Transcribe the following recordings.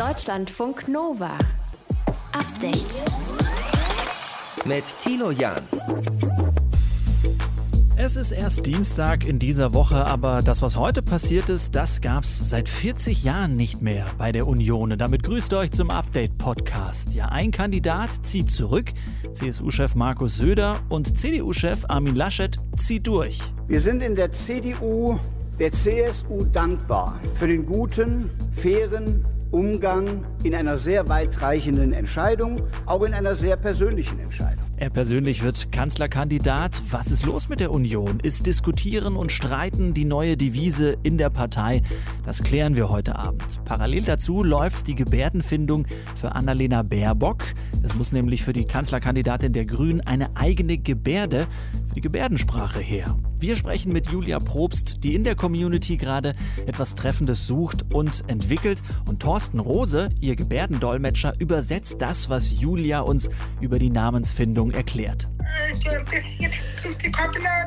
Deutschlandfunk Nova. Update. Mit Tilo Jan. Es ist erst Dienstag in dieser Woche, aber das, was heute passiert ist, das gab's seit 40 Jahren nicht mehr bei der Union. Und damit grüßt euch zum Update-Podcast. Ja, ein Kandidat zieht zurück, CSU-Chef Markus Söder und CDU-Chef Armin Laschet zieht durch. Wir sind in der CDU der CSU dankbar für den guten, fairen Umgang in einer sehr weitreichenden Entscheidung, auch in einer sehr persönlichen Entscheidung. Er persönlich wird Kanzlerkandidat. Was ist los mit der Union? Ist Diskutieren und Streiten die neue Devise in der Partei? Das klären wir heute Abend. Parallel dazu läuft die Gebärdenfindung für Annalena Baerbock. Es muss nämlich für die Kanzlerkandidatin der Grünen eine eigene Gebärde für die Gebärdensprache her. Wir sprechen mit Julia Probst, die in der Community gerade etwas Treffendes sucht und entwickelt. Und Thorsten Rose, ihr Gebärdendolmetscher, übersetzt das, was Julia uns über die Namensfindung erklärt.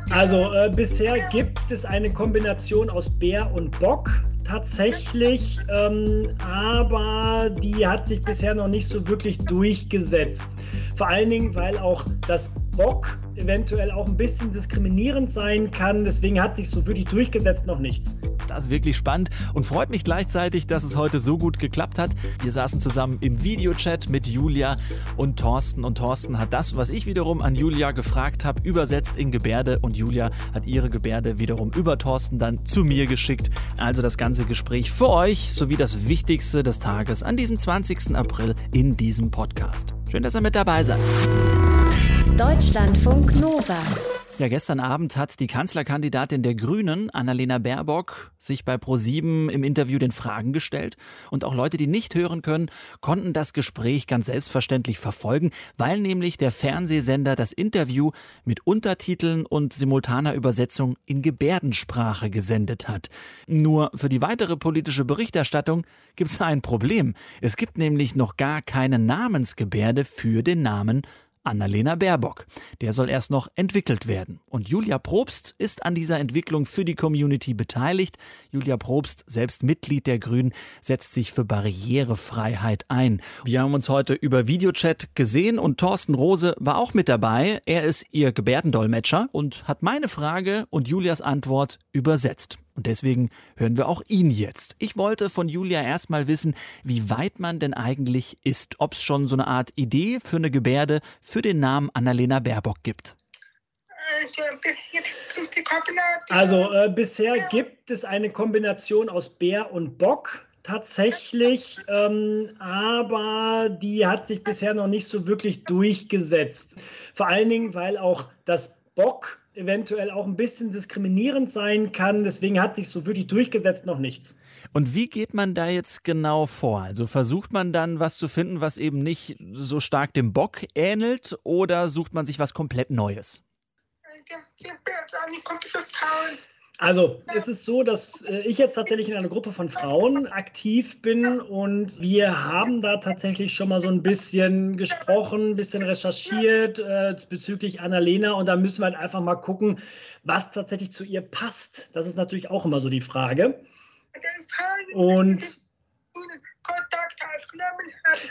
Also äh, bisher gibt es eine Kombination aus Bär und Bock tatsächlich, ähm, aber die hat sich bisher noch nicht so wirklich durchgesetzt. Vor allen Dingen, weil auch das Bock eventuell auch ein bisschen diskriminierend sein kann. Deswegen hat sich so wirklich durchgesetzt noch nichts. Das ist wirklich spannend und freut mich gleichzeitig, dass es heute so gut geklappt hat. Wir saßen zusammen im Videochat mit Julia und Thorsten und Thorsten hat das, was ich wiederum an Julia gefragt habe, übersetzt in Gebärde und Julia hat ihre Gebärde wiederum über Thorsten dann zu mir geschickt. Also das ganze Gespräch für euch sowie das Wichtigste des Tages an diesem 20. April in diesem Podcast. Schön, dass ihr mit dabei seid. Deutschlandfunk Nova. Ja, gestern Abend hat die Kanzlerkandidatin der Grünen, Annalena Baerbock, sich bei ProSieben im Interview den Fragen gestellt. Und auch Leute, die nicht hören können, konnten das Gespräch ganz selbstverständlich verfolgen, weil nämlich der Fernsehsender das Interview mit Untertiteln und simultaner Übersetzung in Gebärdensprache gesendet hat. Nur für die weitere politische Berichterstattung gibt es ein Problem. Es gibt nämlich noch gar keine Namensgebärde für den Namen Annalena Baerbock. Der soll erst noch entwickelt werden. Und Julia Probst ist an dieser Entwicklung für die Community beteiligt. Julia Probst, selbst Mitglied der Grünen, setzt sich für Barrierefreiheit ein. Wir haben uns heute über Videochat gesehen und Thorsten Rose war auch mit dabei. Er ist ihr Gebärdendolmetscher und hat meine Frage und Julias Antwort übersetzt. Und deswegen hören wir auch ihn jetzt. Ich wollte von Julia erstmal wissen, wie weit man denn eigentlich ist, ob es schon so eine Art Idee für eine Gebärde für den Namen Annalena Baerbock gibt. Also äh, bisher gibt es eine Kombination aus Bär und Bock tatsächlich, ähm, aber die hat sich bisher noch nicht so wirklich durchgesetzt. Vor allen Dingen, weil auch das Bock eventuell auch ein bisschen diskriminierend sein kann. Deswegen hat sich so wirklich durchgesetzt noch nichts. Und wie geht man da jetzt genau vor? Also versucht man dann was zu finden, was eben nicht so stark dem Bock ähnelt, oder sucht man sich was komplett Neues? Also es ist so, dass äh, ich jetzt tatsächlich in einer Gruppe von Frauen aktiv bin und wir haben da tatsächlich schon mal so ein bisschen gesprochen, ein bisschen recherchiert äh, bezüglich Annalena und da müssen wir halt einfach mal gucken, was tatsächlich zu ihr passt. Das ist natürlich auch immer so die Frage. Und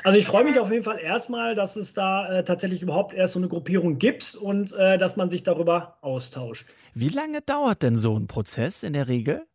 also ich freue mich auf jeden Fall erstmal, dass es da äh, tatsächlich überhaupt erst so eine Gruppierung gibt und äh, dass man sich darüber austauscht. Wie lange dauert denn so ein Prozess in der Regel?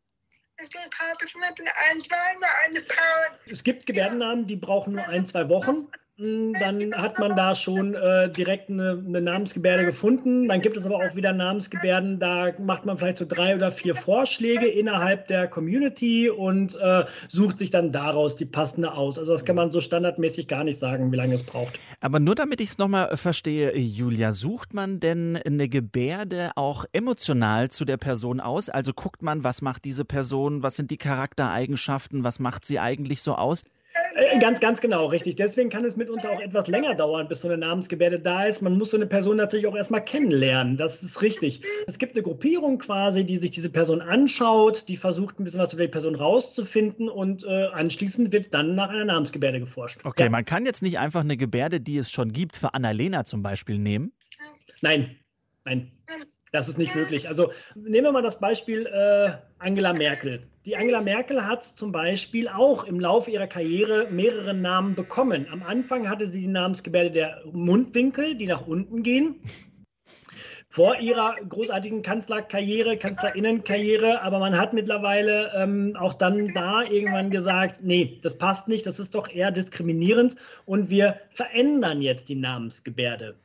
Es gibt Gebärdennamen, die brauchen nur ein, zwei Wochen. Dann hat man da schon äh, direkt eine, eine, Namensgebärde gefunden. Dann gibt es aber auch wieder Namensgebärden, da macht man vielleicht so drei oder vier Vorschläge innerhalb der Community und äh, sucht sich dann daraus die passende aus. Also das kann man so standardmäßig gar nicht sagen, wie lange es braucht. Aber nur damit ich es nochmal verstehe, Julia, sucht man denn eine Gebärde auch emotional zu der Person aus? Also guckt man, was macht diese Person, was sind die Charaktereigenschaften, was macht sie eigentlich so aus? Äh, ganz, ganz genau, richtig. Deswegen kann es mitunter auch etwas länger dauern, bis so eine Namensgebärde da ist. Man muss so eine Person natürlich auch erstmal kennenlernen. Das ist richtig. Es gibt eine Gruppierung quasi, die sich diese Person anschaut, die versucht ein bisschen was über die Person rauszufinden und äh, anschließend wird dann nach einer Namensgebärde geforscht. Okay, ja. man kann jetzt nicht einfach eine Gebärde, die es schon gibt, für Annalena zum Beispiel nehmen. Nein, nein. Das ist nicht möglich. Also nehmen wir mal das Beispiel äh, Angela Merkel. Die Angela Merkel hat zum Beispiel auch im Laufe ihrer Karriere mehrere Namen bekommen. Am Anfang hatte sie die Namensgebärde der Mundwinkel, die nach unten gehen. Vor ihrer großartigen Kanzlerkarriere, Kanzlerinnenkarriere, aber man hat mittlerweile ähm, auch dann da irgendwann gesagt, nee, das passt nicht, das ist doch eher diskriminierend und wir verändern jetzt die Namensgebärde.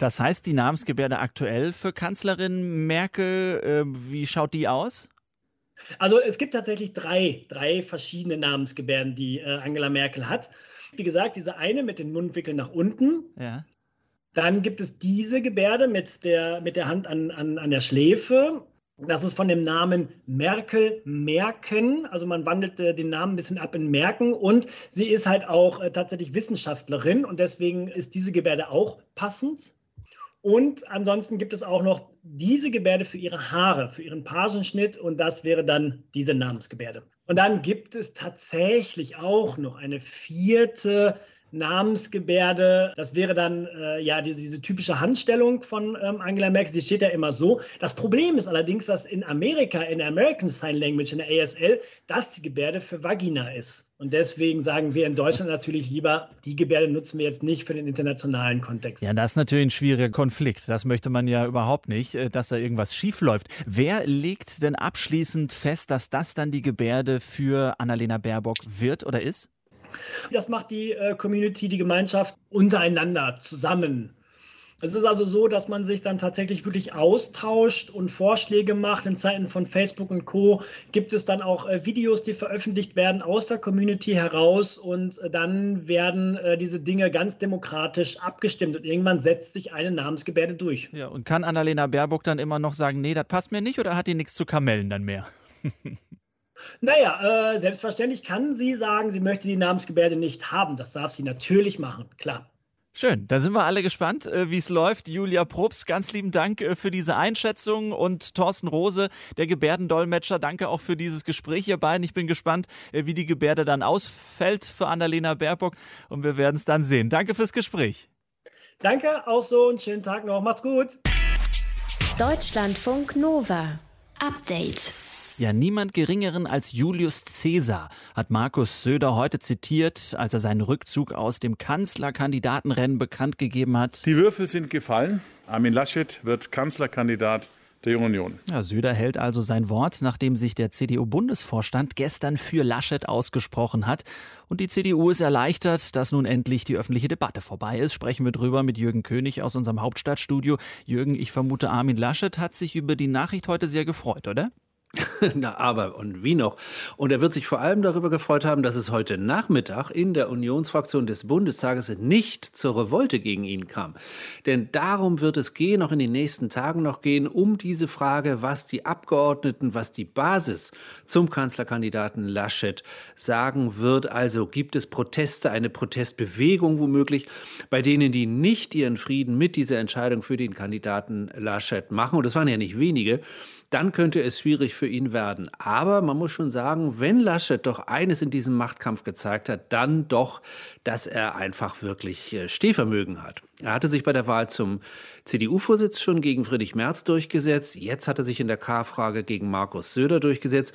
Das heißt, die Namensgebärde aktuell für Kanzlerin Merkel, äh, wie schaut die aus? Also es gibt tatsächlich drei, drei verschiedene Namensgebärden, die äh, Angela Merkel hat. Wie gesagt, diese eine mit den Mundwinkeln nach unten. Ja. Dann gibt es diese Gebärde mit der, mit der Hand an, an, an der Schläfe. Das ist von dem Namen Merkel Merken. Also man wandelt äh, den Namen ein bisschen ab in Merken. Und sie ist halt auch äh, tatsächlich Wissenschaftlerin. Und deswegen ist diese Gebärde auch passend. Und ansonsten gibt es auch noch diese Gebärde für ihre Haare, für ihren Pagenschnitt. Und das wäre dann diese Namensgebärde. Und dann gibt es tatsächlich auch noch eine vierte Namensgebärde. Das wäre dann äh, ja diese, diese, typische Handstellung von ähm, Angela Merkel. Sie steht ja immer so. Das Problem ist allerdings, dass in Amerika, in der American Sign Language, in der ASL, das die Gebärde für Vagina ist. Und deswegen sagen wir in Deutschland natürlich lieber, die Gebärde nutzen wir jetzt nicht für den internationalen Kontext. Ja, das ist natürlich ein schwieriger Konflikt. Das möchte man ja überhaupt nicht, äh, dass da irgendwas schief läuft. Wer legt denn abschließend fest, dass das dann die Gebärde für Annalena Baerbock wird oder ist? Das macht die äh, Community, die Gemeinschaft untereinander zusammen. Es ist also so, dass man sich dann tatsächlich wirklich austauscht und Vorschläge macht. In Zeiten von Facebook und Co. gibt es dann auch äh, Videos, die veröffentlicht werden aus der Community heraus und äh, dann werden diese Dinge ganz demokratisch abgestimmt und irgendwann setzt sich eine Namensgebärde durch. Ja, und kann Annalena Baerbock dann immer noch sagen, nee, das passt mir nicht oder hat die nichts zu Kamellen dann mehr? Naja, äh, selbstverständlich kann sie sagen, sie möchte die Namensgebärde nicht haben. Das darf sie natürlich machen, klar. Schön, da sind wir alle gespannt, äh, wie es läuft. Julia Probst, ganz lieben Dank äh, für diese Einschätzung und Thorsten Rose, der Gebärdendolmetscher, danke auch für dieses Gespräch, ihr beiden. Ich bin gespannt, äh, wie die Gebärde dann ausfällt für Annalena Baerbock und wir werden es dann sehen. Danke fürs Gespräch. Danke, auch so und schönen Tag noch. Macht's gut. Deutschlandfunk Nova. Update. Ja, niemand Geringeren als Julius Caesar hat Markus Söder heute zitiert, als er seinen Rückzug aus dem Kanzlerkandidatenrennen bekannt gegeben hat. Die Würfel sind gefallen. Armin Laschet wird Kanzlerkandidat der Union. Ja, Söder hält also sein Wort, nachdem sich der CDU-Bundesvorstand gestern für Laschet ausgesprochen hat. Und die CDU ist erleichtert, dass nun endlich die öffentliche Debatte vorbei ist. Sprechen wir drüber mit Jürgen König aus unserem Hauptstadtstudio. Jürgen, ich vermute, Armin Laschet hat sich über die Nachricht heute sehr gefreut, oder? Na, aber und wie noch? Und er wird sich vor allem darüber gefreut haben, dass es heute Nachmittag in der Unionsfraktion des Bundestages nicht zur Revolte gegen ihn kam. Denn darum wird es gehen, auch in den nächsten Tagen noch gehen, um diese Frage, was die Abgeordneten, was die Basis zum Kanzlerkandidaten Laschet sagen wird. Also gibt es Proteste, eine Protestbewegung womöglich, bei denen die nicht ihren Frieden mit dieser Entscheidung für den Kandidaten Laschet machen. Und das waren ja nicht wenige dann könnte es schwierig für ihn werden. Aber man muss schon sagen, wenn Laschet doch eines in diesem Machtkampf gezeigt hat, dann doch, dass er einfach wirklich äh, Stehvermögen hat. Er hatte sich bei der Wahl zum CDU-Vorsitz schon gegen Friedrich Merz durchgesetzt. Jetzt hat er sich in der K-Frage gegen Markus Söder durchgesetzt.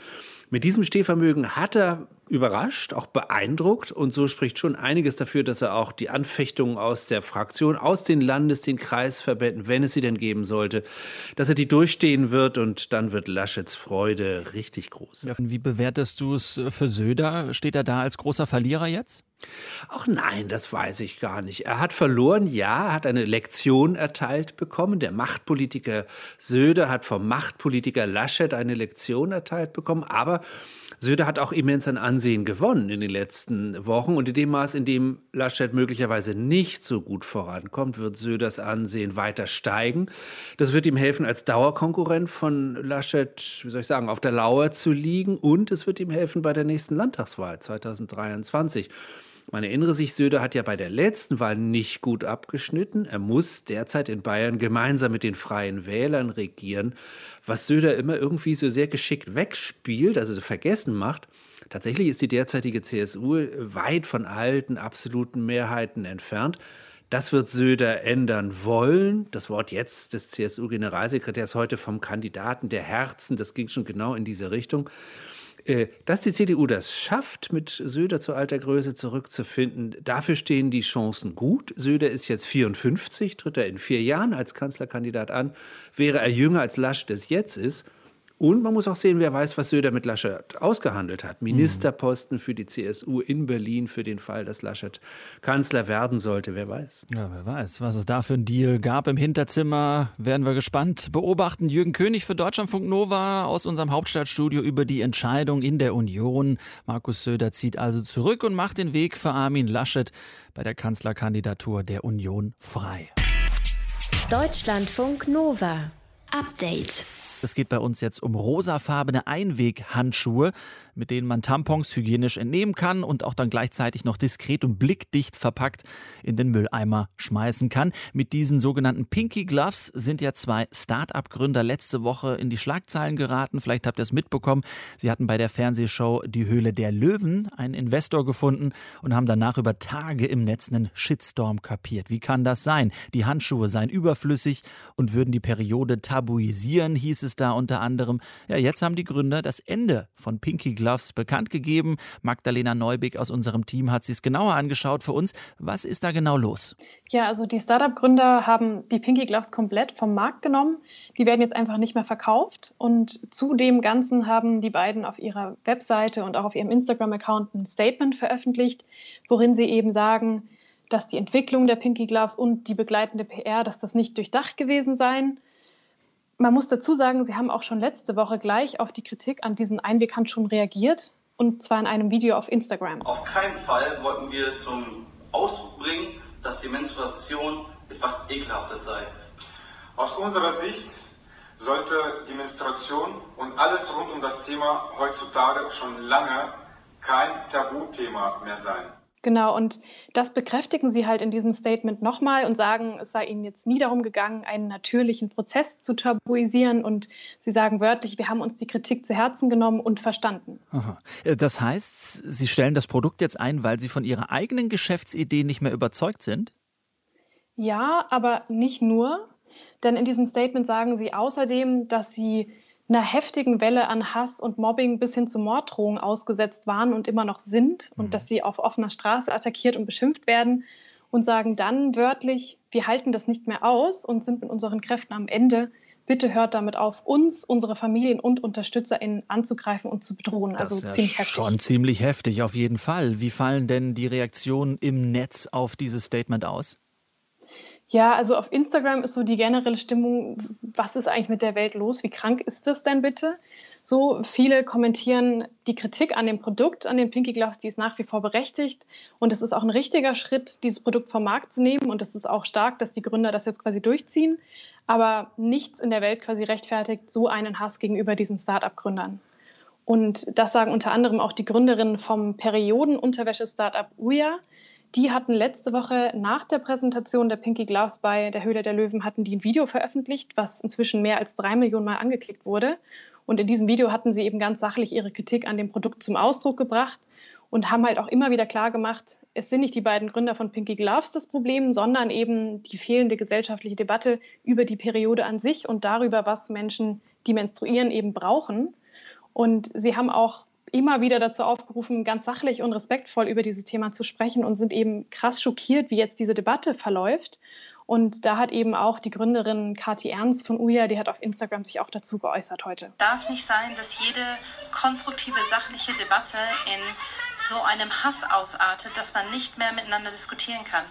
Mit diesem Stehvermögen hat er überrascht, auch beeindruckt und so spricht schon einiges dafür, dass er auch die Anfechtungen aus der Fraktion, aus den Landes-, den Kreisverbänden, wenn es sie denn geben sollte, dass er die durchstehen wird und dann wird Laschets Freude richtig groß. Wie bewertest du es für Söder? Steht er da als großer Verlierer jetzt? Ach nein, das weiß ich gar nicht. Er hat verloren, ja, hat eine Lektion erteilt bekommen. Der Machtpolitiker Söder hat vom Machtpolitiker Laschet eine Lektion erteilt bekommen. Aber Söder hat auch immens an Ansehen gewonnen in den letzten Wochen. Und in dem Maß, in dem Laschet möglicherweise nicht so gut vorankommt, wird Söders Ansehen weiter steigen. Das wird ihm helfen, als Dauerkonkurrent von Laschet, wie soll ich sagen, auf der Lauer zu liegen. Und es wird ihm helfen bei der nächsten Landtagswahl 2023. Man erinnere sich, Söder hat ja bei der letzten Wahl nicht gut abgeschnitten. Er muss derzeit in Bayern gemeinsam mit den Freien Wählern regieren, was Söder immer irgendwie so sehr geschickt wegspielt, also so vergessen macht. Tatsächlich ist die derzeitige CSU weit von alten absoluten Mehrheiten entfernt. Das wird Söder ändern wollen. Das Wort jetzt des CSU-Generalsekretärs heute vom Kandidaten der Herzen, das ging schon genau in diese Richtung. Äh, dass die CDU das schafft, mit Söder zu alter Größe zurückzufinden, dafür stehen die Chancen gut. Söder ist jetzt 54, tritt er in vier Jahren als Kanzlerkandidat an. Wäre er jünger als Lasch das jetzt ist, und man muss auch sehen, wer weiß, was Söder mit Laschet ausgehandelt hat. Ministerposten für die CSU in Berlin für den Fall, dass Laschet Kanzler werden sollte. Wer weiß. Ja, wer weiß, was es da für ein Deal gab im Hinterzimmer. Werden wir gespannt beobachten. Jürgen König für Deutschlandfunk Nova aus unserem Hauptstadtstudio über die Entscheidung in der Union. Markus Söder zieht also zurück und macht den Weg für Armin Laschet bei der Kanzlerkandidatur der Union frei. Deutschlandfunk Nova. Update. Es geht bei uns jetzt um rosafarbene Einweghandschuhe mit denen man Tampons hygienisch entnehmen kann und auch dann gleichzeitig noch diskret und blickdicht verpackt in den Mülleimer schmeißen kann. Mit diesen sogenannten Pinky Gloves sind ja zwei Start-up-Gründer letzte Woche in die Schlagzeilen geraten. Vielleicht habt ihr es mitbekommen. Sie hatten bei der Fernsehshow Die Höhle der Löwen einen Investor gefunden und haben danach über Tage im Netz einen Shitstorm kapiert. Wie kann das sein? Die Handschuhe seien überflüssig und würden die Periode tabuisieren, hieß es da unter anderem. Ja, jetzt haben die Gründer das Ende von Pinky Gloves bekannt gegeben. Magdalena Neubig aus unserem Team hat sich es genauer angeschaut für uns. Was ist da genau los? Ja, also die Startup-Gründer haben die Pinky Gloves komplett vom Markt genommen. Die werden jetzt einfach nicht mehr verkauft. Und zu dem Ganzen haben die beiden auf ihrer Webseite und auch auf ihrem Instagram-Account ein Statement veröffentlicht, worin sie eben sagen, dass die Entwicklung der Pinky Gloves und die begleitende PR, dass das nicht durchdacht gewesen seien man muss dazu sagen, Sie haben auch schon letzte Woche gleich auf die Kritik an diesen Einweghandschuhen reagiert und zwar in einem Video auf Instagram. Auf keinen Fall wollten wir zum Ausdruck bringen, dass die Menstruation etwas Ekelhaftes sei. Aus unserer Sicht sollte die Menstruation und alles rund um das Thema heutzutage schon lange kein Tabuthema mehr sein. Genau, und das bekräftigen Sie halt in diesem Statement nochmal und sagen, es sei Ihnen jetzt nie darum gegangen, einen natürlichen Prozess zu tabuisieren. Und Sie sagen wörtlich, wir haben uns die Kritik zu Herzen genommen und verstanden. Aha. Äh, das heißt, Sie stellen das Produkt jetzt ein, weil Sie von Ihrer eigenen Geschäftsidee nicht mehr überzeugt sind? Ja, aber nicht nur. Denn in diesem Statement sagen Sie außerdem, dass Sie einer heftigen Welle an Hass und Mobbing bis hin zu Morddrohungen ausgesetzt waren und immer noch sind und mhm. dass sie auf offener Straße attackiert und beschimpft werden und sagen dann wörtlich, wir halten das nicht mehr aus und sind mit unseren Kräften am Ende. Bitte hört damit auf, uns, unsere Familien und UnterstützerInnen anzugreifen und zu bedrohen. Das also ist ziemlich heftig. Schon ziemlich heftig, auf jeden Fall. Wie fallen denn die Reaktionen im Netz auf dieses Statement aus? Ja, also auf Instagram ist so die generelle Stimmung, was ist eigentlich mit der Welt los? Wie krank ist das denn bitte? So viele kommentieren die Kritik an dem Produkt, an den Pinky Gloves, die ist nach wie vor berechtigt. Und es ist auch ein richtiger Schritt, dieses Produkt vom Markt zu nehmen. Und es ist auch stark, dass die Gründer das jetzt quasi durchziehen. Aber nichts in der Welt quasi rechtfertigt so einen Hass gegenüber diesen Start-up-Gründern. Und das sagen unter anderem auch die Gründerinnen vom Periodenunterwäsche-Startup Uya. Die hatten letzte Woche nach der Präsentation der Pinky Gloves bei der Höhle der Löwen hatten die ein Video veröffentlicht, was inzwischen mehr als drei Millionen Mal angeklickt wurde. Und in diesem Video hatten sie eben ganz sachlich ihre Kritik an dem Produkt zum Ausdruck gebracht und haben halt auch immer wieder klar gemacht, es sind nicht die beiden Gründer von Pinky Gloves das Problem, sondern eben die fehlende gesellschaftliche Debatte über die Periode an sich und darüber, was Menschen, die menstruieren, eben brauchen. Und sie haben auch immer wieder dazu aufgerufen, ganz sachlich und respektvoll über dieses Thema zu sprechen und sind eben krass schockiert, wie jetzt diese Debatte verläuft. Und da hat eben auch die Gründerin Kati Ernst von UJA, die hat auf Instagram sich auch dazu geäußert heute. Darf nicht sein, dass jede konstruktive, sachliche Debatte in so einem Hass ausartet, dass man nicht mehr miteinander diskutieren kann.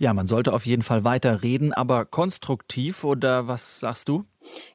Ja, man sollte auf jeden Fall weiter reden, aber konstruktiv oder was sagst du?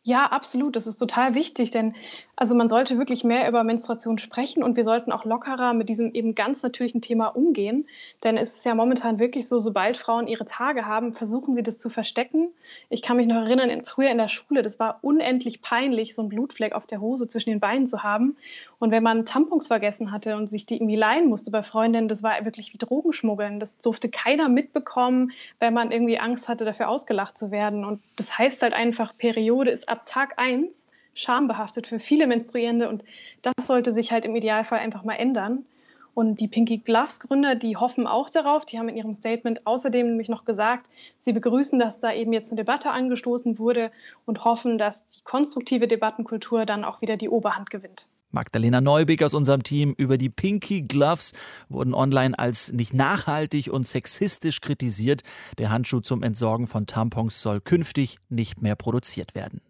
Ja, absolut. Das ist total wichtig, denn also man sollte wirklich mehr über Menstruation sprechen und wir sollten auch lockerer mit diesem eben ganz natürlichen Thema umgehen. Denn es ist ja momentan wirklich so, sobald Frauen ihre Tage haben, versuchen sie das zu verstecken. Ich kann mich noch erinnern, in, früher in der Schule, das war unendlich peinlich, so einen Blutfleck auf der Hose zwischen den Beinen zu haben. Und wenn man Tampons vergessen hatte und sich die irgendwie leihen musste bei Freundinnen, das war wirklich wie Drogenschmuggeln. Das durfte keiner mitbekommen, wenn man irgendwie Angst hatte, dafür ausgelacht zu werden. Und das heißt halt einfach, Periode ist ab Tag 1 schambehaftet für viele Menstruierende und das sollte sich halt im Idealfall einfach mal ändern. Und die Pinky Gloves Gründer, die hoffen auch darauf. Die haben in ihrem Statement außerdem nämlich noch gesagt, sie begrüßen, dass da eben jetzt eine Debatte angestoßen wurde und hoffen, dass die konstruktive Debattenkultur dann auch wieder die Oberhand gewinnt. Magdalena Neubig aus unserem Team über die Pinky Gloves wurden online als nicht nachhaltig und sexistisch kritisiert. Der Handschuh zum Entsorgen von Tampons soll künftig nicht mehr produziert werden.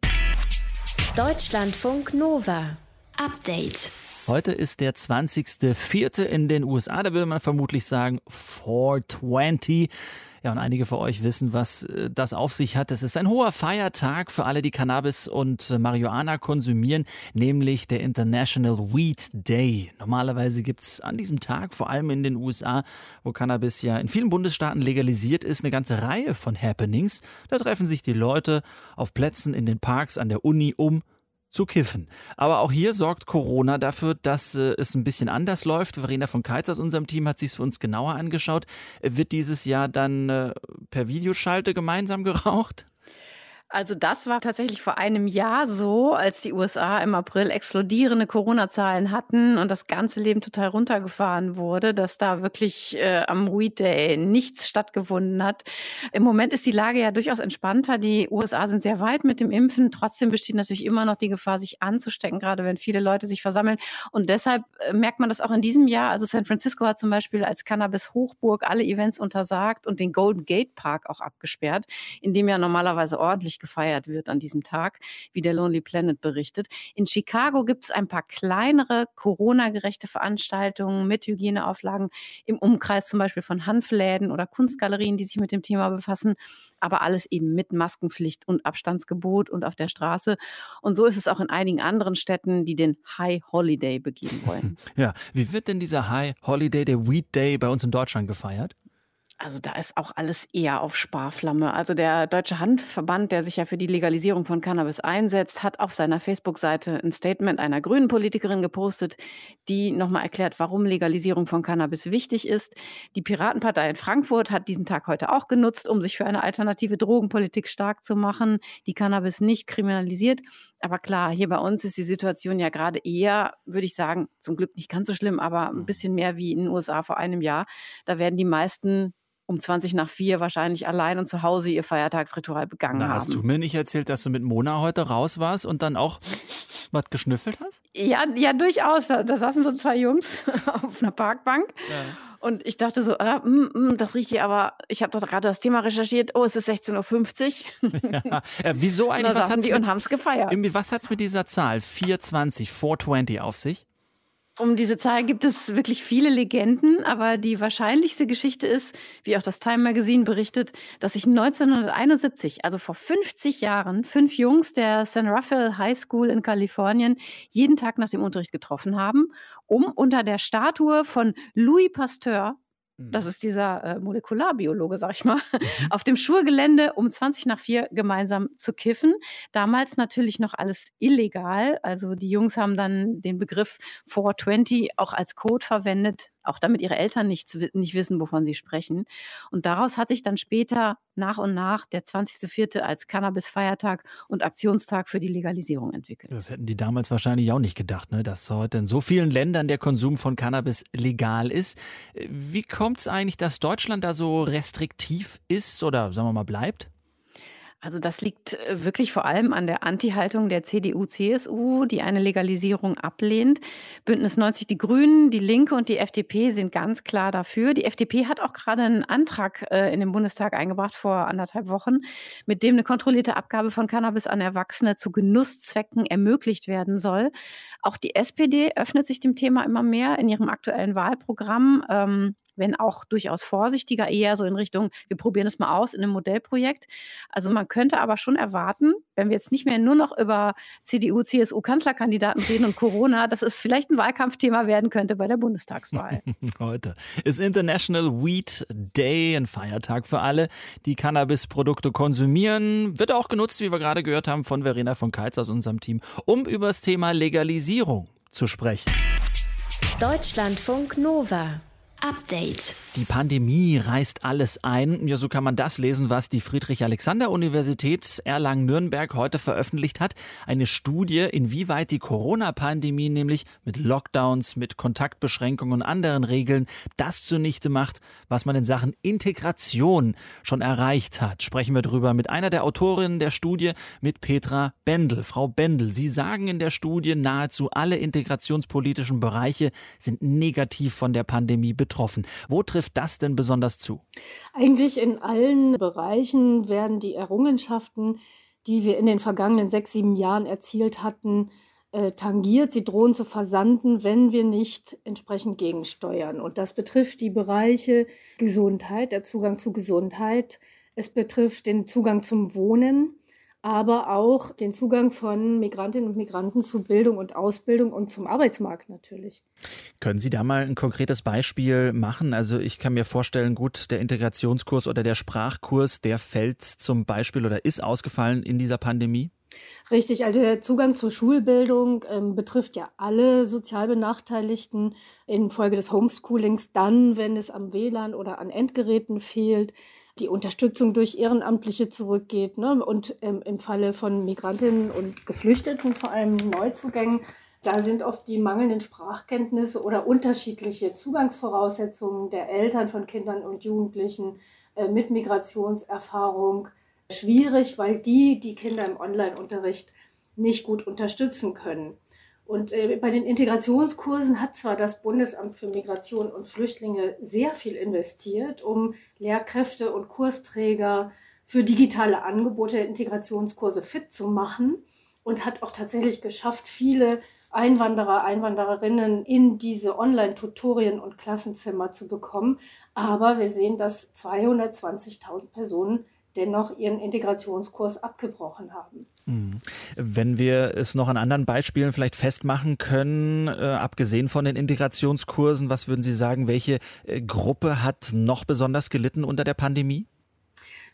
Deutschlandfunk Nova. Update. Heute ist der 20.04. in den USA. Da würde man vermutlich sagen 420. Ja, und einige von euch wissen, was äh, das auf sich hat. Es ist ein hoher Feiertag für alle, die Cannabis und äh, Marihuana konsumieren, nämlich der International Weed Day. Normalerweise gibt es an diesem Tag, vor allem in den USA, wo Cannabis ja in vielen Bundesstaaten legalisiert ist, eine ganze Reihe von Happenings. Da treffen sich die Leute auf Plätzen in den Parks, an der Uni, um zu kiffen. Aber auch hier sorgt Corona dafür, dass äh, es ein bisschen anders läuft. Verena von Keitz aus unserem Team hat sich für uns genauer angeschaut. Wird dieses Jahr dann äh, per Videoschalte gemeinsam geraucht? Also das war tatsächlich vor einem Jahr so, als die USA im April explodierende Corona-Zahlen hatten und das ganze Leben total runtergefahren wurde, dass da wirklich äh, am Weed Day nichts stattgefunden hat. Im Moment ist die Lage ja durchaus entspannter. Die USA sind sehr weit mit dem Impfen. Trotzdem besteht natürlich immer noch die Gefahr, sich anzustecken, gerade wenn viele Leute sich versammeln. Und deshalb äh, merkt man das auch in diesem Jahr. Also San Francisco hat zum Beispiel als Cannabis-Hochburg alle Events untersagt und den Golden Gate Park auch abgesperrt, in dem ja normalerweise ordentlich gefeiert wird an diesem Tag, wie der Lonely Planet berichtet. In Chicago gibt es ein paar kleinere Corona-gerechte Veranstaltungen mit Hygieneauflagen im Umkreis zum Beispiel von Hanfläden oder Kunstgalerien, die sich mit dem Thema befassen, aber alles eben mit Maskenpflicht und Abstandsgebot und auf der Straße. Und so ist es auch in einigen anderen Städten, die den High Holiday begehen wollen. Ja, wie wird denn dieser High Holiday, der Weed Day bei uns in Deutschland gefeiert? Also da ist auch alles eher auf Sparflamme. Also der Deutsche Handverband, der sich ja für die Legalisierung von Cannabis einsetzt, hat auf seiner Facebook-Seite ein Statement einer grünen Politikerin gepostet, die nochmal erklärt, warum Legalisierung von Cannabis wichtig ist. Die Piratenpartei in Frankfurt hat diesen Tag heute auch genutzt, um sich für eine alternative Drogenpolitik stark zu machen, die Cannabis nicht kriminalisiert. Aber klar, hier bei uns ist die Situation ja gerade eher, würde ich sagen, zum Glück nicht ganz so schlimm, aber ein bisschen mehr wie in den USA vor einem Jahr. Da werden die meisten um 20 nach 4 wahrscheinlich allein und zu Hause ihr Feiertagsritual begangen Na, haben. hast du mir nicht erzählt, dass du mit Mona heute raus warst und dann auch was geschnüffelt hast? Ja, ja, durchaus. Da, da saßen so zwei Jungs auf einer Parkbank. Ja. Und ich dachte so, ah, mm, mm, das riecht hier, aber ich habe doch gerade das Thema recherchiert. Oh, es ist 16.50 Uhr. Ja. Äh, wieso eigentlich? Und was hat's die mit, und haben es gefeiert. was hat es mit dieser Zahl 420, 420 auf sich? Um diese Zahl gibt es wirklich viele Legenden, aber die wahrscheinlichste Geschichte ist, wie auch das Time Magazine berichtet, dass sich 1971, also vor 50 Jahren, fünf Jungs der San Rafael High School in Kalifornien jeden Tag nach dem Unterricht getroffen haben, um unter der Statue von Louis Pasteur das ist dieser äh, Molekularbiologe, sag ich mal, auf dem Schulgelände um 20 nach 4 gemeinsam zu kiffen. Damals natürlich noch alles illegal. Also die Jungs haben dann den Begriff 420 auch als Code verwendet, auch damit ihre Eltern nichts, nicht wissen, wovon sie sprechen. Und daraus hat sich dann später nach und nach der 20.04. als Cannabis-Feiertag und Aktionstag für die Legalisierung entwickelt. Das hätten die damals wahrscheinlich auch nicht gedacht, ne? dass heute in so vielen Ländern der Konsum von Cannabis legal ist. Wie kommt es eigentlich, dass Deutschland da so restriktiv ist oder sagen wir mal bleibt? Also das liegt äh, wirklich vor allem an der Anti-Haltung der CDU-CSU, die eine Legalisierung ablehnt. Bündnis 90 Die Grünen, die Linke und die FDP sind ganz klar dafür. Die FDP hat auch gerade einen Antrag äh, in den Bundestag eingebracht vor anderthalb Wochen, mit dem eine kontrollierte Abgabe von Cannabis an Erwachsene zu Genusszwecken ermöglicht werden soll. Auch die SPD öffnet sich dem Thema immer mehr in ihrem aktuellen Wahlprogramm. Ähm, wenn auch durchaus vorsichtiger, eher so in Richtung, wir probieren es mal aus in einem Modellprojekt. Also man könnte aber schon erwarten, wenn wir jetzt nicht mehr nur noch über CDU, CSU Kanzlerkandidaten reden und Corona, dass es vielleicht ein Wahlkampfthema werden könnte bei der Bundestagswahl. Heute ist International Weed Day, ein Feiertag für alle, die Cannabisprodukte konsumieren. Wird auch genutzt, wie wir gerade gehört haben, von Verena von Keitz aus unserem Team, um über das Thema Legalisierung zu sprechen. Deutschlandfunk Nova. Update. Die Pandemie reißt alles ein. Ja, so kann man das lesen, was die Friedrich-Alexander-Universität Erlangen-Nürnberg heute veröffentlicht hat. Eine Studie, inwieweit die Corona-Pandemie nämlich mit Lockdowns, mit Kontaktbeschränkungen und anderen Regeln das zunichte macht, was man in Sachen Integration schon erreicht hat. Sprechen wir drüber mit einer der Autorinnen der Studie, mit Petra Bendel. Frau Bendel, Sie sagen in der Studie, nahezu alle integrationspolitischen Bereiche sind negativ von der Pandemie betroffen betroffen. Wo trifft das denn besonders zu? Eigentlich in allen Bereichen werden die Errungenschaften, die wir in den vergangenen sechs, sieben Jahren erzielt hatten, äh, tangiert. Sie drohen zu versanden, wenn wir nicht entsprechend gegensteuern. Und das betrifft die Bereiche Gesundheit, der Zugang zu Gesundheit. Es betrifft den Zugang zum Wohnen aber auch den Zugang von Migrantinnen und Migranten zu Bildung und Ausbildung und zum Arbeitsmarkt natürlich. Können Sie da mal ein konkretes Beispiel machen? Also ich kann mir vorstellen, gut, der Integrationskurs oder der Sprachkurs, der fällt zum Beispiel oder ist ausgefallen in dieser Pandemie? Richtig, also der Zugang zur Schulbildung ähm, betrifft ja alle sozial Benachteiligten infolge des Homeschoolings, dann, wenn es am WLAN oder an Endgeräten fehlt die Unterstützung durch Ehrenamtliche zurückgeht ne? und ähm, im Falle von Migrantinnen und Geflüchteten, vor allem Neuzugängen, da sind oft die mangelnden Sprachkenntnisse oder unterschiedliche Zugangsvoraussetzungen der Eltern von Kindern und Jugendlichen äh, mit Migrationserfahrung schwierig, weil die die Kinder im Online-Unterricht nicht gut unterstützen können. Und äh, bei den Integrationskursen hat zwar das Bundesamt für Migration und Flüchtlinge sehr viel investiert, um Lehrkräfte und Kursträger für digitale Angebote der Integrationskurse fit zu machen und hat auch tatsächlich geschafft, viele Einwanderer, Einwandererinnen in diese Online-Tutorien und Klassenzimmer zu bekommen. Aber wir sehen, dass 220.000 Personen dennoch ihren Integrationskurs abgebrochen haben. Hm. Wenn wir es noch an anderen Beispielen vielleicht festmachen können, äh, abgesehen von den Integrationskursen, was würden Sie sagen, welche äh, Gruppe hat noch besonders gelitten unter der Pandemie?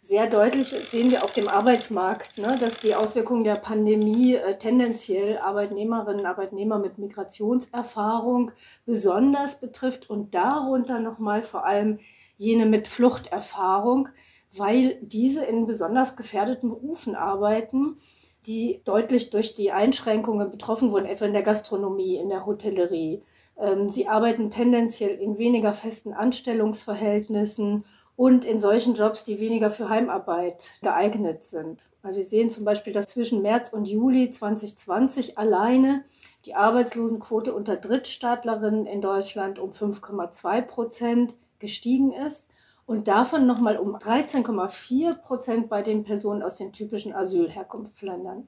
Sehr deutlich sehen wir auf dem Arbeitsmarkt, ne, dass die Auswirkungen der Pandemie äh, tendenziell Arbeitnehmerinnen und Arbeitnehmer mit Migrationserfahrung besonders betrifft und darunter nochmal vor allem jene mit Fluchterfahrung weil diese in besonders gefährdeten Berufen arbeiten, die deutlich durch die Einschränkungen betroffen wurden, etwa in der Gastronomie, in der Hotellerie. Ähm, sie arbeiten tendenziell in weniger festen Anstellungsverhältnissen und in solchen Jobs, die weniger für Heimarbeit geeignet sind. Also wir sehen zum Beispiel, dass zwischen März und Juli 2020 alleine die Arbeitslosenquote unter Drittstaatlerinnen in Deutschland um 5,2 Prozent gestiegen ist und davon nochmal um 13,4 Prozent bei den Personen aus den typischen Asylherkunftsländern.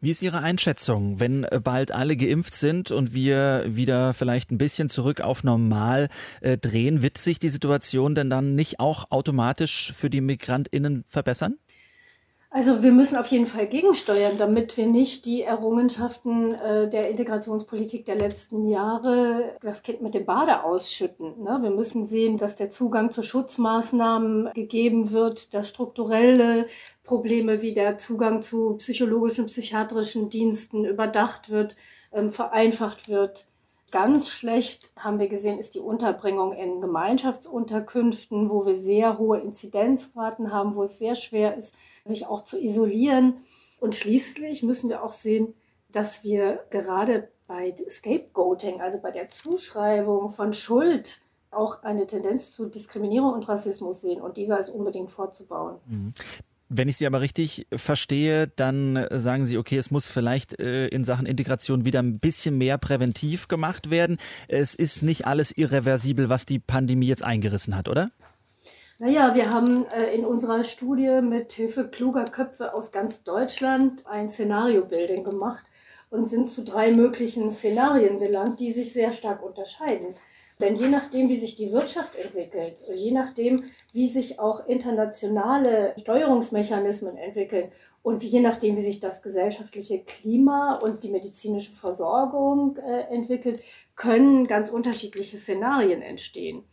Wie ist Ihre Einschätzung, wenn äh, bald alle geimpft sind und wir wieder vielleicht ein bisschen zurück auf normal äh, drehen, wird sich die Situation denn dann nicht auch automatisch für die Migrantinnen verbessern? Also wir müssen auf jeden Fall gegensteuern, damit wir nicht die Errungenschaften äh, der Integrationspolitik der letzten Jahre das Kind mit dem Bade ausschütten. Ne? Wir müssen sehen, dass der Zugang zu Schutzmaßnahmen gegeben wird, dass strukturelle Probleme wie der Zugang zu psychologischen, psychiatrischen Diensten überdacht wird, ähm, vereinfacht wird. Ganz schlecht haben wir gesehen, ist die Unterbringung in Gemeinschaftsunterkünften, wo wir sehr hohe Inzidenzraten haben, wo es sehr schwer ist, sich auch zu isolieren. Und schließlich müssen wir auch sehen, dass wir gerade bei Scapegoating, also bei der Zuschreibung von Schuld, auch eine Tendenz zu Diskriminierung und Rassismus sehen. Und dieser ist unbedingt fortzubauen. Wenn ich Sie aber richtig verstehe, dann sagen Sie, okay, es muss vielleicht äh, in Sachen Integration wieder ein bisschen mehr präventiv gemacht werden. Es ist nicht alles irreversibel, was die Pandemie jetzt eingerissen hat, oder? Naja, wir haben äh, in unserer Studie mit Hilfe kluger Köpfe aus ganz Deutschland ein Szenario-Building gemacht und sind zu drei möglichen Szenarien gelangt, die sich sehr stark unterscheiden. Denn je nachdem, wie sich die Wirtschaft entwickelt, je nachdem, wie sich auch internationale Steuerungsmechanismen entwickeln und je nachdem, wie sich das gesellschaftliche Klima und die medizinische Versorgung äh, entwickelt, können ganz unterschiedliche Szenarien entstehen.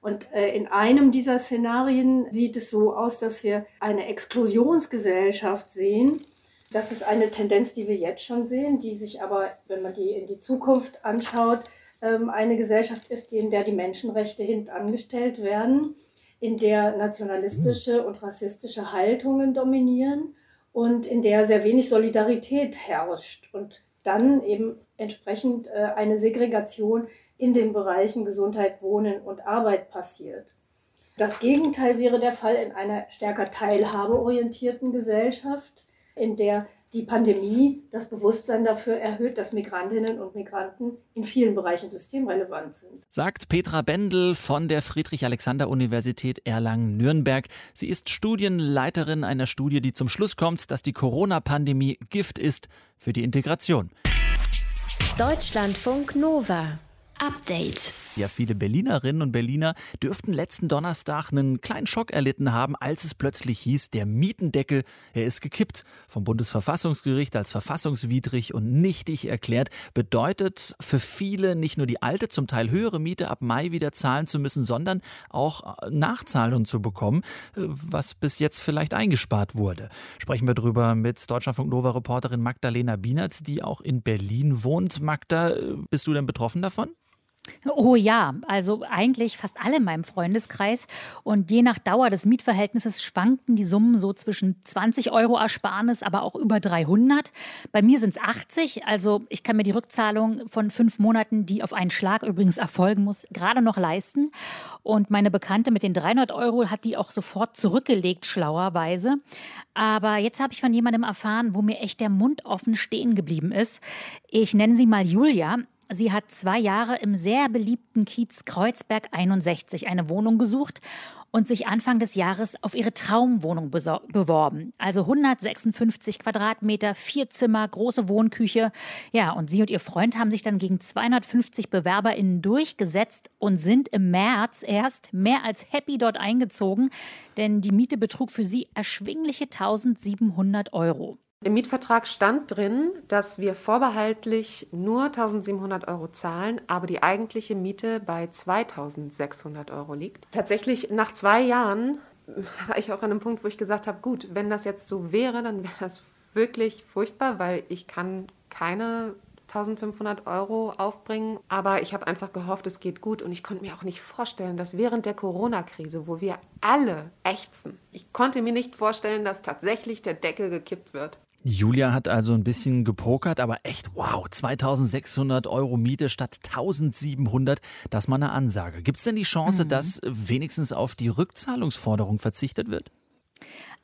Und äh, in einem dieser Szenarien sieht es so aus, dass wir eine Exklusionsgesellschaft sehen. Das ist eine Tendenz, die wir jetzt schon sehen, die sich aber, wenn man die in die Zukunft anschaut, eine Gesellschaft ist, in der die Menschenrechte hintangestellt werden, in der nationalistische und rassistische Haltungen dominieren und in der sehr wenig Solidarität herrscht und dann eben entsprechend äh, eine Segregation in den Bereichen Gesundheit, Wohnen und Arbeit passiert. Das Gegenteil wäre der Fall in einer stärker teilhabeorientierten Gesellschaft, in der die Pandemie das Bewusstsein dafür erhöht, dass Migrantinnen und Migranten in vielen Bereichen systemrelevant sind. Sagt Petra Bendel von der Friedrich-Alexander-Universität Erlangen-Nürnberg. Sie ist Studienleiterin einer Studie, die zum Schluss kommt, dass die Corona-Pandemie Gift ist für die Integration. Deutschlandfunk Nova. Update. Ja, viele Berlinerinnen und Berliner dürften letzten Donnerstag einen kleinen Schock erlitten haben, als es plötzlich hieß, der Mietendeckel, er ist gekippt. Vom Bundesverfassungsgericht als verfassungswidrig und nichtig erklärt, bedeutet für viele nicht nur die alte, zum Teil höhere Miete ab Mai wieder zahlen zu müssen, sondern auch äh, Nachzahlungen zu bekommen, äh, was bis jetzt vielleicht eingespart wurde. Sprechen wir drüber mit Deutschlandfunk Nova Reporterin Magdalena Bienert, die auch in Berlin wohnt. Magda, äh, bist du denn betroffen davon? Oh ja, also eigentlich fast alle in meinem Freundeskreis. Und je nach Dauer des Mietverhältnisses schwankten die Summen so zwischen 20 Euro Ersparnis, aber auch über 300. Bei mir sind es 80. Also ich kann mir die Rückzahlung von fünf Monaten, die auf einen Schlag übrigens erfolgen muss, gerade noch leisten. Und meine Bekannte mit den 300 Euro hat die auch sofort zurückgelegt, schlauerweise. Aber jetzt habe ich von jemandem erfahren, wo mir echt der Mund offen stehen geblieben ist. Ich nenne sie mal Julia. Sie hat zwei Jahre im sehr beliebten Kiez Kreuzberg 61 eine Wohnung gesucht und sich Anfang des Jahres auf ihre Traumwohnung beworben. Also 156 Quadratmeter, vier Zimmer, große Wohnküche. Ja, und sie und ihr Freund haben sich dann gegen 250 BewerberInnen durchgesetzt und sind im März erst mehr als happy dort eingezogen, denn die Miete betrug für sie erschwingliche 1700 Euro. Im Mietvertrag stand drin, dass wir vorbehaltlich nur 1700 Euro zahlen, aber die eigentliche Miete bei 2600 Euro liegt. Tatsächlich nach zwei Jahren war ich auch an einem Punkt, wo ich gesagt habe, gut, wenn das jetzt so wäre, dann wäre das wirklich furchtbar, weil ich kann keine 1500 Euro aufbringen. Aber ich habe einfach gehofft, es geht gut. Und ich konnte mir auch nicht vorstellen, dass während der Corona-Krise, wo wir alle ächzen, ich konnte mir nicht vorstellen, dass tatsächlich der Deckel gekippt wird. Julia hat also ein bisschen gepokert, aber echt, wow, 2600 Euro Miete statt 1700, das ist mal eine Ansage. Gibt es denn die Chance, mhm. dass wenigstens auf die Rückzahlungsforderung verzichtet wird?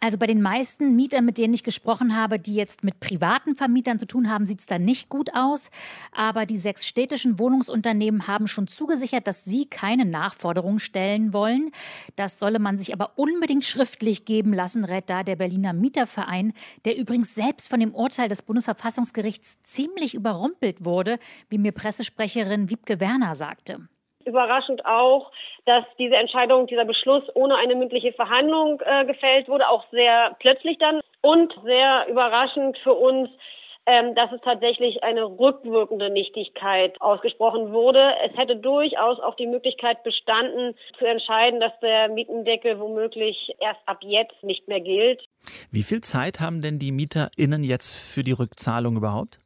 Also bei den meisten Mietern, mit denen ich gesprochen habe, die jetzt mit privaten Vermietern zu tun haben, sieht es da nicht gut aus. Aber die sechs städtischen Wohnungsunternehmen haben schon zugesichert, dass sie keine Nachforderungen stellen wollen. Das solle man sich aber unbedingt schriftlich geben lassen, rät da der Berliner Mieterverein, der übrigens selbst von dem Urteil des Bundesverfassungsgerichts ziemlich überrumpelt wurde, wie mir Pressesprecherin Wiebke Werner sagte überraschend auch, dass diese Entscheidung, dieser Beschluss ohne eine mündliche Verhandlung äh, gefällt wurde, auch sehr plötzlich dann und sehr überraschend für uns, ähm, dass es tatsächlich eine rückwirkende Nichtigkeit ausgesprochen wurde. Es hätte durchaus auch die Möglichkeit bestanden, zu entscheiden, dass der Mietendeckel womöglich erst ab jetzt nicht mehr gilt. Wie viel Zeit haben denn die MieterInnen jetzt für die Rückzahlung überhaupt?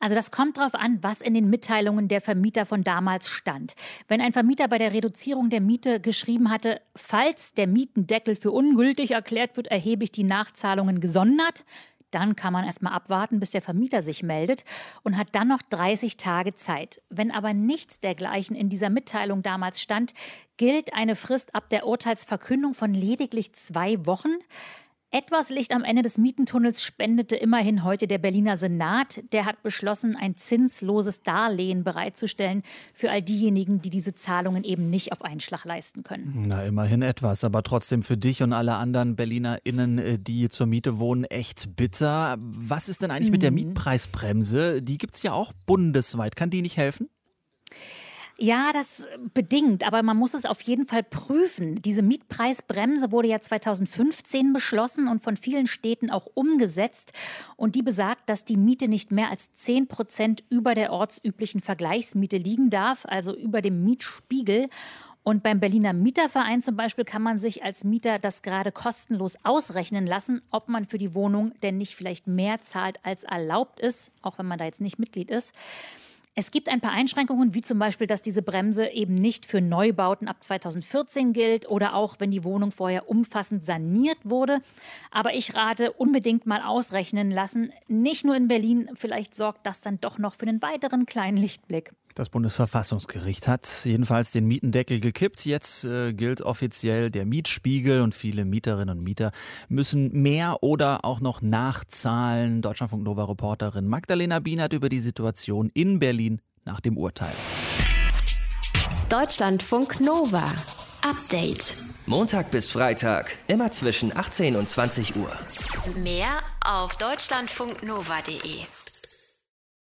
Also das kommt darauf an, was in den Mitteilungen der Vermieter von damals stand. Wenn ein Vermieter bei der Reduzierung der Miete geschrieben hatte, falls der Mietendeckel für ungültig erklärt wird, erhebe ich die Nachzahlungen gesondert, dann kann man erstmal abwarten, bis der Vermieter sich meldet und hat dann noch 30 Tage Zeit. Wenn aber nichts dergleichen in dieser Mitteilung damals stand, gilt eine Frist ab der Urteilsverkündung von lediglich zwei Wochen. Etwas Licht am Ende des Mietentunnels spendete immerhin heute der Berliner Senat. Der hat beschlossen, ein zinsloses Darlehen bereitzustellen für all diejenigen, die diese Zahlungen eben nicht auf einen Schlag leisten können. Na, immerhin etwas, aber trotzdem für dich und alle anderen BerlinerInnen, äh, die zur Miete wohnen, echt bitter. Was ist denn eigentlich mhm. mit der mhm. Mietpreisbremse? Die gibt es ja auch bundesweit. Kann die nicht helfen? Ja, das bedingt, aber man muss es auf jeden Fall prüfen. Diese Mietpreisbremse wurde ja 2015 beschlossen und von vielen Städten auch umgesetzt. Und die besagt, dass die Miete nicht mehr als 10 Prozent über der ortsüblichen Vergleichsmiete liegen darf, also über dem Mietspiegel. Und beim Berliner Mieterverein zum Beispiel kann man sich als Mieter das gerade kostenlos ausrechnen lassen, ob man für die Wohnung denn nicht vielleicht mehr zahlt, als erlaubt ist, auch wenn man da jetzt nicht Mitglied ist. Es gibt ein paar Einschränkungen, wie zum Beispiel, dass diese Bremse eben nicht für Neubauten ab 2014 gilt oder auch, wenn die Wohnung vorher umfassend saniert wurde. Aber ich rate, unbedingt mal ausrechnen lassen. Nicht nur in Berlin, vielleicht sorgt das dann doch noch für einen weiteren kleinen Lichtblick. Das Bundesverfassungsgericht hat jedenfalls den Mietendeckel gekippt. Jetzt äh, gilt offiziell der Mietspiegel und viele Mieterinnen und Mieter müssen mehr oder auch noch nachzahlen. Deutschlandfunk Nova Reporterin Magdalena Bienert über die Situation in Berlin nach dem Urteil. Deutschlandfunk Nova. Update. Montag bis Freitag, immer zwischen 18 und 20 Uhr. Mehr auf deutschlandfunknova.de.